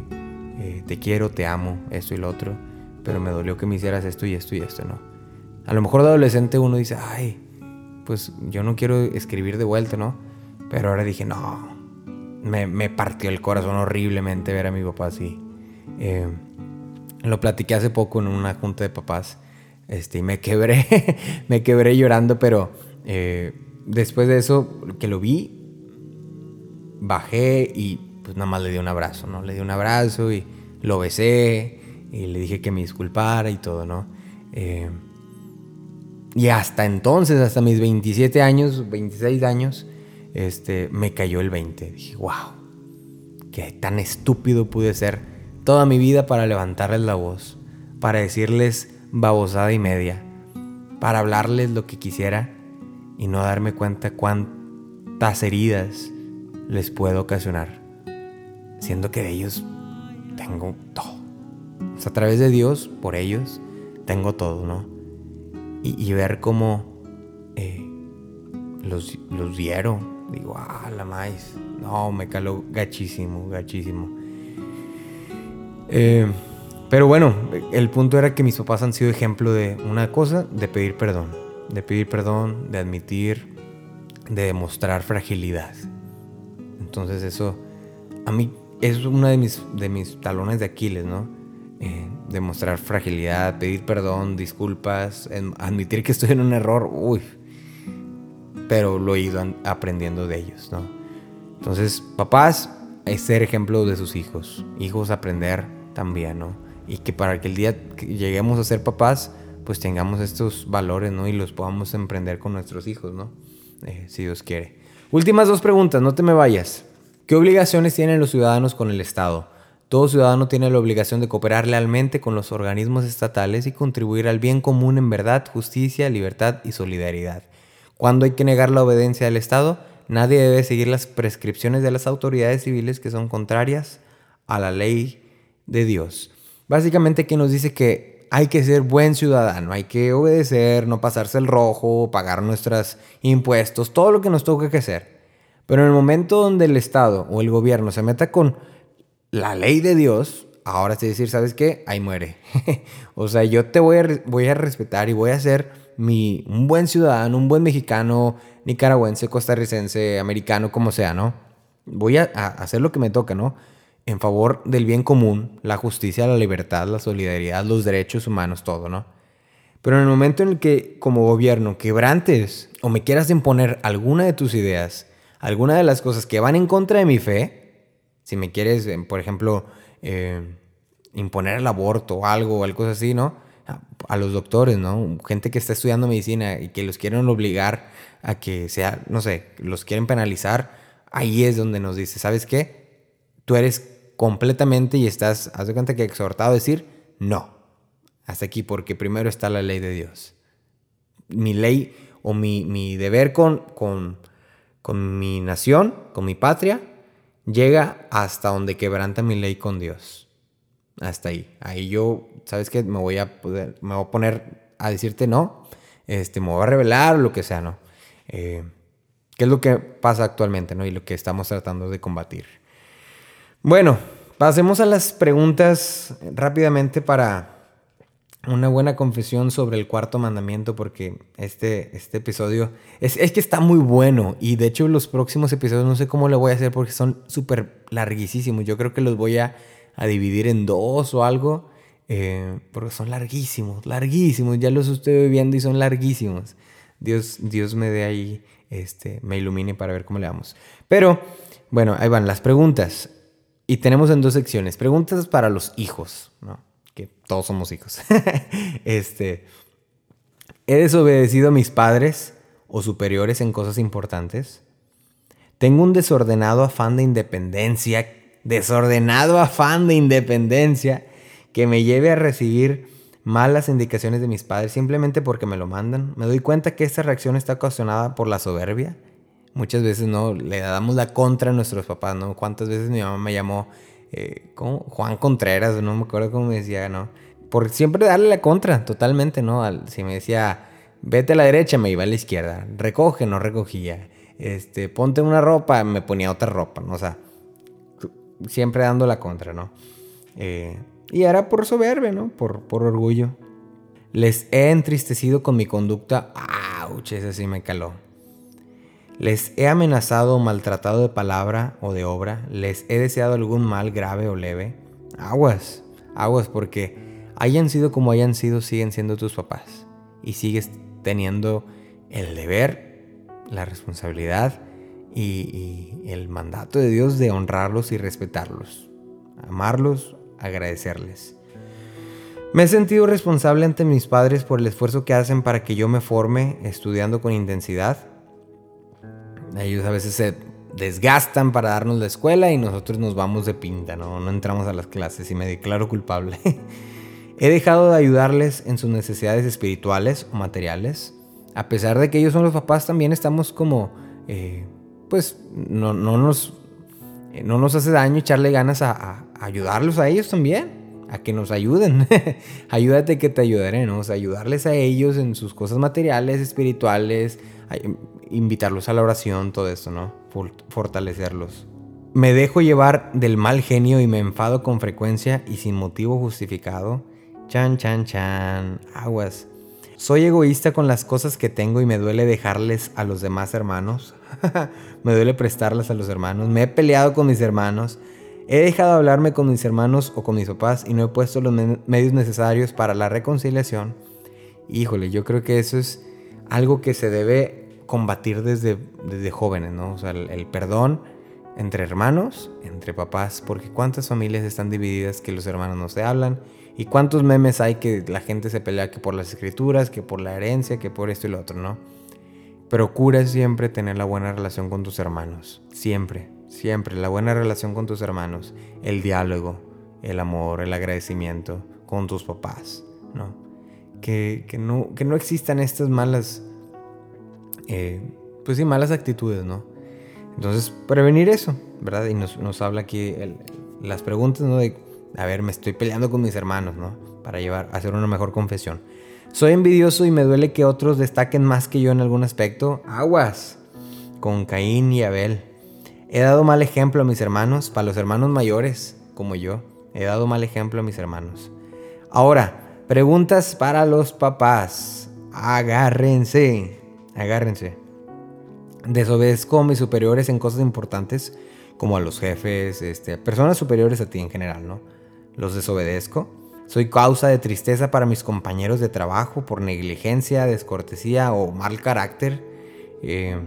Eh, te quiero, te amo, esto y lo otro pero me dolió que me hicieras esto y esto y esto, ¿no? A lo mejor de adolescente uno dice, ay, pues yo no quiero escribir de vuelta, ¿no? Pero ahora dije, no, me, partió el corazón horriblemente ver a mi papá así. Eh, lo platiqué hace poco en una junta de papás. Este, y me quebré, me quebré llorando, pero eh, después de eso, que lo vi, bajé y pues nada más le di un abrazo, ¿no? Le di un abrazo y lo besé y le dije que me disculpara y todo, ¿no? Eh, y hasta entonces, hasta mis 27 años, 26 años, este, me cayó el 20. Dije, wow, qué tan estúpido pude ser toda mi vida para levantarles la voz, para decirles babosada y media, para hablarles lo que quisiera y no darme cuenta cuántas heridas les puedo ocasionar, siendo que de ellos tengo todo a través de Dios, por ellos, tengo todo, ¿no? Y, ver cómo eh, los, los. Digo, ah, la maíz. No, me caló gachísimo, gachísimo. Eh, pero bueno, el punto era que mis papás han sido ejemplo de una cosa, de pedir perdón. De pedir perdón, de admitir, de demostrar fragilidad. Entonces eso, a mí, es uno de mis, de mis talones de Aquiles, ¿no? Eh, demostrar fragilidad, pedir perdón, disculpas, admitir que estoy en un error, uy, pero lo he ido aprendiendo de ellos, ¿no? Entonces, papás, es ser ejemplo de sus hijos, hijos aprender también, ¿no? Y que para que el día que lleguemos a ser papás, pues tengamos estos valores, ¿no? Y los podamos emprender con nuestros hijos, ¿no? Eh, si Dios quiere. Últimas dos preguntas, no te me vayas. ¿Qué obligaciones tienen los ciudadanos con el Estado? Todo ciudadano tiene la obligación de cooperar lealmente con los organismos estatales y contribuir al bien común en verdad, justicia, libertad y solidaridad. Cuando hay que negar la obediencia del Estado, nadie debe seguir las prescripciones de las autoridades civiles que son contrarias a la ley de Dios. Básicamente aquí nos dice que hay que ser buen ciudadano, hay que obedecer, no pasarse el rojo, pagar nuestros impuestos, todo lo que nos toque que hacer. Pero en el momento donde el Estado o el gobierno se meta con la ley de Dios, ahora sí decir, ¿sabes qué? Ahí muere. o sea, yo te voy a, voy a respetar y voy a hacer un buen ciudadano, un buen mexicano, nicaragüense, costarricense, americano, como sea, ¿no? Voy a, hacer lo que me toca, ¿no? En favor del bien común, la justicia, la libertad, la solidaridad, los derechos humanos, todo, ¿no? Pero en el momento en el que como gobierno quebrantes o me quieras imponer alguna de tus ideas, alguna de las cosas que van en contra de mi fe, si me quieres, eh, por ejemplo, eh, imponer el aborto o algo algo así, ¿no? A los doctores, ¿no? Gente que está estudiando medicina y que los quieren obligar a que sea, no sé, los quieren penalizar, ahí es donde nos dice, ¿sabes qué? Tú eres completamente y estás, haz de cuenta que exhortado a decir, no, hasta aquí, porque primero está la ley de Dios. Mi ley o mi, deber con, con, con mi nación, con mi patria, llega hasta donde quebranta mi ley con Dios. Hasta ahí. Ahí yo, ¿sabes qué? Me voy a, poder, me voy a poner a decirte no. Este, me voy a revelar o lo que sea, ¿no? Eh, ¿Qué es lo que pasa actualmente, ¿no? Y lo que estamos tratando de combatir. Bueno, pasemos a las preguntas rápidamente para una buena confesión sobre el cuarto mandamiento porque este, este episodio es, es, que está muy bueno y de hecho los próximos episodios no sé cómo lo voy a hacer porque son súper larguísimos. Yo creo que los voy a, a dividir en dos o algo eh, porque son larguísimos, larguísimos. Ya los estoy viendo y son larguísimos. Dios, Dios me dé ahí, este, me ilumine para ver cómo le vamos. Pero bueno, ahí van las preguntas. Y tenemos en dos secciones. Preguntas para los hijos, ¿no? todos somos hijos. este, ¿He desobedecido a mis padres o superiores en cosas importantes? Tengo un desordenado afán de independencia, desordenado afán de independencia que me lleve a recibir malas indicaciones de mis padres simplemente porque me lo mandan. Me doy cuenta que esta reacción está ocasionada por la soberbia. Muchas veces no le damos la contra a nuestros papás, ¿no? ¿Cuántas veces mi mamá me llamó eh, Juan Contreras, no me acuerdo cómo me decía, ¿no? Por siempre darle la contra, totalmente, ¿no? si me decía, vete a la derecha, me iba a la izquierda. Recoge, no recogía. Este, ponte una ropa, me ponía otra ropa, ¿no? O sea, siempre dando la contra, ¿no? Eh, y era por soberbia, ¿no? Por, por orgullo. Les he entristecido con mi conducta. ¡Auch! Ese sí me caló. Les he amenazado o maltratado de palabra o de obra. Les he deseado algún mal grave o leve. Aguas, aguas, porque hayan sido como hayan sido, siguen siendo tus papás. Y sigues teniendo el deber, la responsabilidad y, el mandato de Dios de honrarlos y respetarlos. Amarlos, agradecerles. Me he sentido responsable ante mis padres por el esfuerzo que hacen para que yo me forme estudiando con intensidad ellos a veces se desgastan para darnos la escuela y nosotros nos vamos de pinta, ¿no? Entramos a las clases y me declaro culpable. He dejado de ayudarles en sus necesidades espirituales o materiales. A pesar de que ellos son los papás, también estamos como, eh, pues, no, nos, eh, no nos hace daño echarle ganas a, ayudarlos a ellos también a que nos ayuden. Ayúdate que te ayudaré, ¿no? Ayudarles a ellos en sus cosas materiales, espirituales, invitarlos a la oración, todo eso, ¿no? Fortalecerlos. Me dejo llevar del mal genio y me enfado con frecuencia y sin motivo justificado. Chan, chan, chan. Aguas. Soy egoísta con las cosas que tengo y me duele dejarles a los demás hermanos. me duele prestarlas a los hermanos. Me he peleado con mis hermanos. He dejado de hablarme con mis hermanos o con mis papás y no he puesto los medios necesarios para la reconciliación. Híjole, yo creo que eso es algo que se debe combatir desde, desde jóvenes, ¿no? O sea, el, perdón entre hermanos, entre papás, porque cuántas familias están divididas que los hermanos no se hablan y cuántos memes hay que la gente se pelea que por las escrituras, que por la herencia, que por esto y lo otro, ¿no? Procura siempre tener la buena relación con tus hermanos, siempre, siempre la buena relación con tus hermanos, el diálogo, el amor, el agradecimiento con tus papás, ¿no? Que, que no, que no existan estas malas eh, pues sí, malas actitudes, ¿no? Entonces, prevenir eso, ¿verdad? Y nos, habla aquí las preguntas, ¿no? De, a ver, me estoy peleando con mis hermanos, ¿no? Para llevar, hacer una mejor confesión. Soy envidioso y me duele que otros destaquen más que yo en algún aspecto. Aguas, con Caín y Abel. He dado mal ejemplo a mis hermanos, para los hermanos mayores, como yo. He dado mal ejemplo a mis hermanos. Ahora, preguntas para los papás. agárrense, agárrense. Desobedezco a mis superiores en cosas importantes, como a los jefes, este, personas superiores a ti en general, ¿no? Los desobedezco. Soy causa de tristeza para mis compañeros de trabajo por negligencia, descortesía o mal carácter. Eh,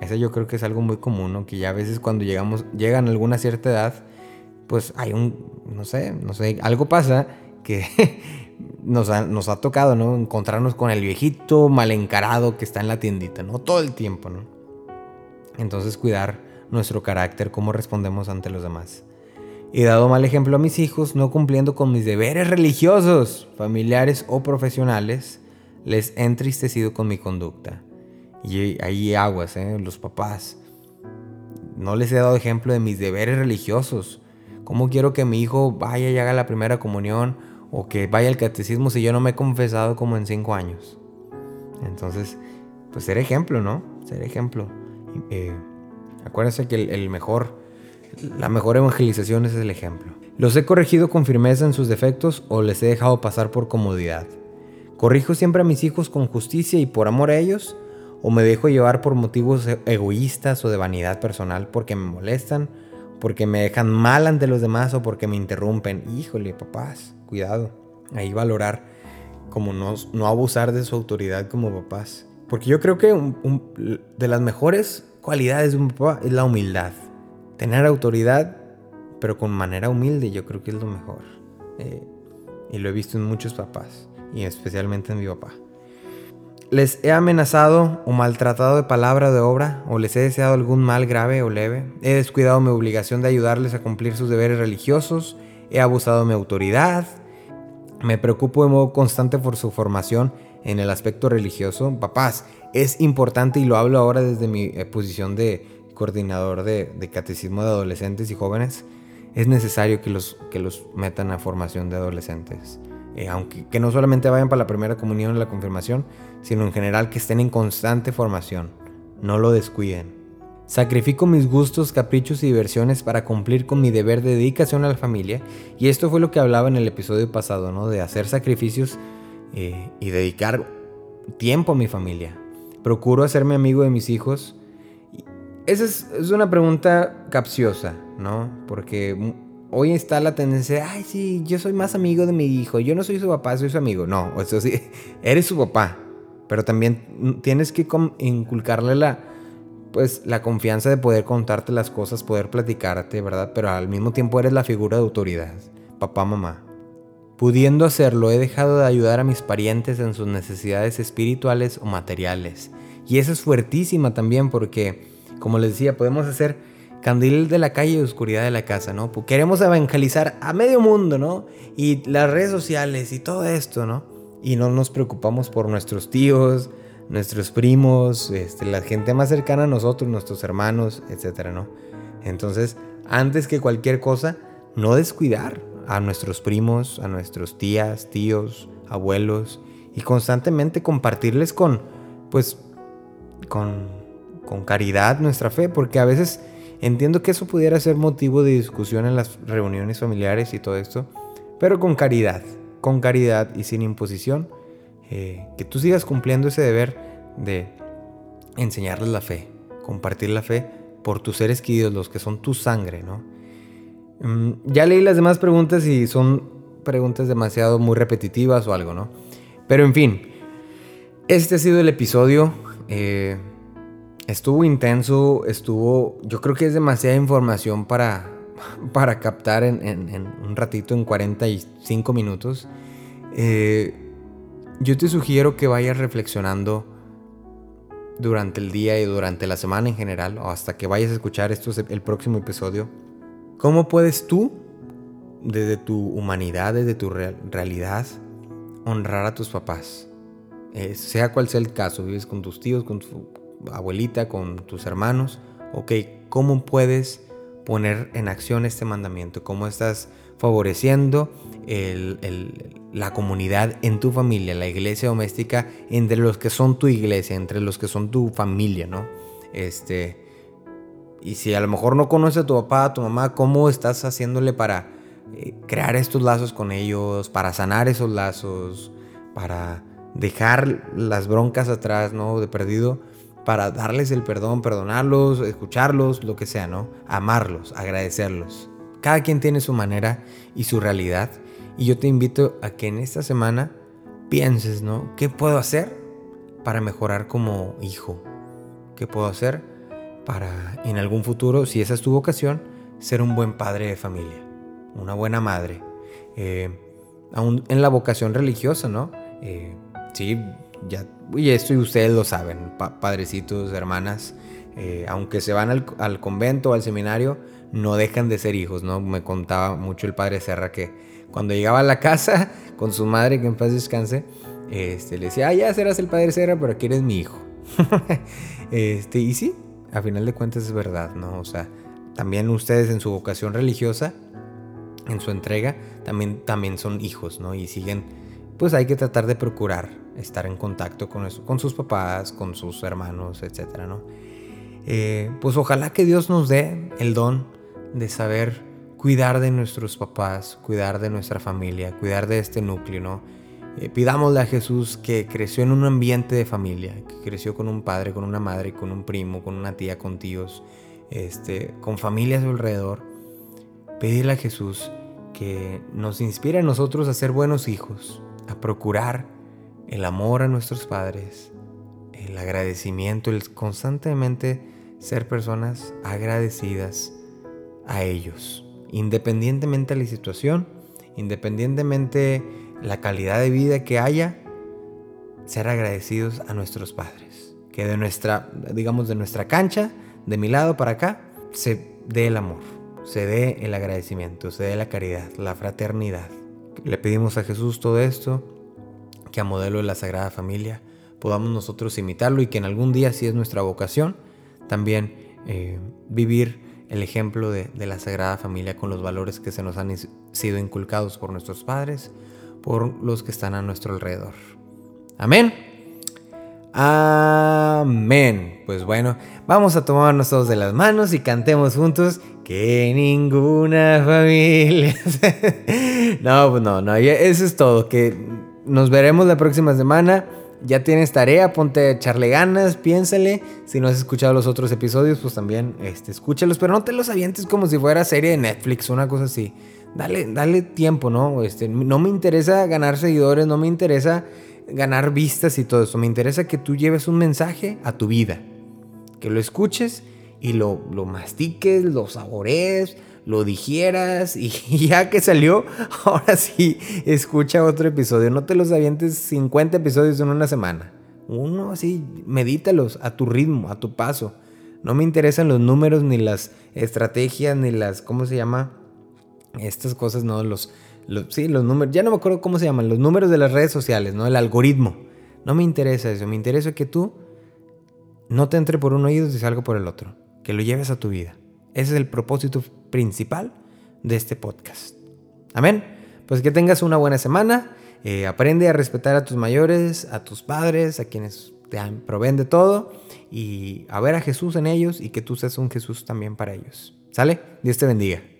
eso yo creo que es algo muy común, ¿no? Que ya a veces cuando llegamos, llegan a alguna cierta edad, pues hay un, no sé, no sé, algo pasa que nos ha, nos ha tocado, ¿no? Encontrarnos con el viejito mal encarado que está en la tiendita, ¿no? Todo el tiempo, ¿no? Entonces cuidar nuestro carácter, cómo respondemos ante los demás. He dado mal ejemplo a mis hijos no cumpliendo con mis deberes religiosos, familiares o profesionales. Les he entristecido con mi conducta. Y ahí aguas, ¿eh? Los papás. No les he dado ejemplo de mis deberes religiosos. ¿Cómo quiero que mi hijo vaya y haga la primera comunión o que vaya al catecismo si yo no me he confesado como en cinco años? Entonces, pues ser ejemplo, ¿no? Ser ejemplo. Eh, acuérdense que el, mejor, la mejor evangelización es el ejemplo. Los he corregido con firmeza en sus defectos o les he dejado pasar por comodidad. Corrijo siempre a mis hijos con justicia y por amor a ellos, o me dejo llevar por motivos e-, egoístas o de vanidad personal porque me molestan, porque me dejan mal ante los demás o porque me interrumpen. Híjole, papás, cuidado. Ahí valorar como no, no abusar de su autoridad como papás. Porque yo creo que de las mejores cualidades de un papá es la humildad. Tener autoridad, pero con manera humilde, yo creo que es lo mejor. Eh, y lo he visto en muchos papás, y especialmente en mi papá. Les he amenazado o maltratado de palabra o de obra, o les he deseado algún mal grave o leve. He descuidado mi obligación de ayudarles a cumplir sus deberes religiosos. He abusado de mi autoridad. Me preocupo de modo constante por su formación en el aspecto religioso. Papás, es importante y lo hablo ahora desde mi eh, posición de coordinador de, catecismo de adolescentes y jóvenes. Es necesario que los, que los metan a formación de adolescentes. Eh, aunque que no solamente vayan para la primera comunión y la confirmación, sino en general que estén en constante formación. No lo descuiden. Sacrifico mis gustos, caprichos y diversiones para cumplir con mi deber de dedicación a la familia. Y esto fue lo que hablaba en el episodio pasado, ¿no? De hacer sacrificios eh, y dedicar tiempo a mi familia. Procuro hacerme amigo de mis hijos. Esa es, es una pregunta capciosa, ¿no? Porque hoy está la tendencia de, ay, sí, yo soy más amigo de mi hijo, yo no soy su papá, soy su amigo. No, eso sí, eres su papá, pero también tienes que inculcarle la, pues, la confianza de poder contarte las cosas, poder platicarte, ¿verdad? Pero al mismo tiempo eres la figura de autoridad, papá, mamá. Pudiendo hacerlo, he dejado de ayudar a mis parientes en sus necesidades espirituales o materiales. Y eso es fuertísima también porque, como les decía, podemos hacer candil de la calle y oscuridad de la casa, ¿no? Queremos evangelizar a medio mundo, ¿no? Y las redes sociales y todo esto, ¿no? Y no nos preocupamos por nuestros tíos, nuestros primos, este, la gente más cercana a nosotros, nuestros hermanos, etcétera, ¿no? Entonces, antes que cualquier cosa, no descuidar a nuestros primos, a nuestros tías, tíos, abuelos y constantemente compartirles con, pues, con, con caridad nuestra fe, porque a veces Entiendo que eso pudiera ser motivo de discusión en las reuniones familiares y todo esto, pero con caridad, con caridad y sin imposición, eh, que tú sigas cumpliendo ese deber de enseñarles la fe, compartir la fe por tus seres queridos, los que son tu sangre, ¿no? Mm, ya leí las demás preguntas y son preguntas demasiado muy repetitivas o algo, ¿no? Pero en fin, este ha sido el episodio. Eh, Estuvo intenso, estuvo, yo creo que es demasiada información para, para captar en, un ratito, en 45 minutos. Eh, yo te sugiero que vayas reflexionando durante el día y durante la semana en general, o hasta que vayas a escuchar esto, el próximo episodio. ¿Cómo puedes tú, desde tu humanidad, desde tu realidad, honrar a tus papás? Eh, sea cual sea el caso, vives con tus tíos, con tu abuelita, con tus hermanos, ok, ¿cómo puedes poner en acción este mandamiento? ¿Cómo estás favoreciendo la comunidad en tu familia, la iglesia doméstica, entre los que son tu iglesia, entre los que son tu familia, ¿no? Este, y si a lo mejor no conoces a tu papá, a tu mamá, ¿cómo estás haciéndole para eh, crear estos lazos con ellos, para sanar esos lazos, para dejar las broncas atrás, ¿no? De perdido, para darles el perdón, perdonarlos, escucharlos, lo que sea, ¿no? Amarlos, agradecerlos. Cada quien tiene su manera y su realidad. Y yo te invito a que en esta semana pienses, ¿no? ¿Qué puedo hacer para mejorar como hijo? ¿Qué puedo hacer para en algún futuro, si esa es tu vocación, ser un buen padre de familia, una buena madre? Eh, aún en la vocación religiosa, ¿no? Eh, sí, y esto y ustedes lo saben, padrecitos, hermanas, eh, aunque se van al, al convento o al seminario, no dejan de ser hijos, ¿no? Me contaba mucho el padre Serra que cuando llegaba a la casa con su madre, que en paz descanse, este, le decía, ah, ya serás el padre Serra, pero aquí eres mi hijo. este, y sí, a final de cuentas es verdad, ¿no? O sea, también ustedes en su vocación religiosa, en su entrega, también, también son hijos, ¿no? Y siguen, pues hay que tratar de procurar estar en contacto con, eso, con sus papás, con sus hermanos, etcétera, ¿no? Eh, pues ojalá que Dios nos dé el don de saber cuidar de nuestros papás, cuidar de nuestra familia, cuidar de este núcleo, ¿no? Eh, pidámosle a Jesús que creció en un ambiente de familia, que creció con un padre, con una madre, con un primo, con una tía, con tíos, este, con familias a su alrededor. Pedirle a Jesús que nos inspire a nosotros a ser buenos hijos, a procurar el amor a nuestros padres, el agradecimiento, el constantemente ser personas agradecidas a ellos, independientemente de la situación, independientemente la calidad de vida que haya, ser agradecidos a nuestros padres. Que de nuestra, digamos, de nuestra cancha, de mi lado para acá, se dé el amor, se dé el agradecimiento, se dé la caridad, la fraternidad. Le pedimos a Jesús todo esto, que a modelo de la Sagrada Familia podamos nosotros imitarlo y que en algún día, si es nuestra vocación, también eh, vivir el ejemplo de, la Sagrada Familia con los valores que se nos han sido inculcados por nuestros padres, por los que están a nuestro alrededor. Amén. Amén. Pues bueno, vamos a tomarnos todos de las manos y cantemos juntos que ninguna familia. no, pues no, no, eso es todo. Que nos veremos la próxima semana ya tienes tarea, ponte a echarle ganas, piénsale. Si no has escuchado los otros episodios, pues también este, escúchalos, pero no te los avientes como si fuera serie de Netflix, una cosa así. Dale, dale tiempo, ¿no? Este, no me interesa ganar seguidores, no me interesa ganar vistas y todo eso. Me interesa que tú lleves un mensaje a tu vida. Que lo escuches y lo, lo mastiques, lo saborees, lo digieras y ya que salió, ahora sí, escucha otro episodio. No te los avientes 50 episodios en una semana. Uno así, medítalos a tu ritmo, a tu paso. No me interesan los números, ni las estrategias, ni las, ¿cómo se llama? Estas cosas, no, los, sí, los números, ya no me acuerdo cómo se llaman, los números de las redes sociales, ¿no? El algoritmo. No me interesa eso, me interesa que tú no te entre por un oído y salga por el otro, que lo lleves a tu vida. Ese es el propósito principal de este podcast. Amén. Pues que tengas una buena semana. Eh, aprende a respetar a tus mayores, a tus padres, a quienes te proveen de todo y a ver a Jesús en ellos y que tú seas un Jesús también para ellos. ¿Sale? Dios te bendiga.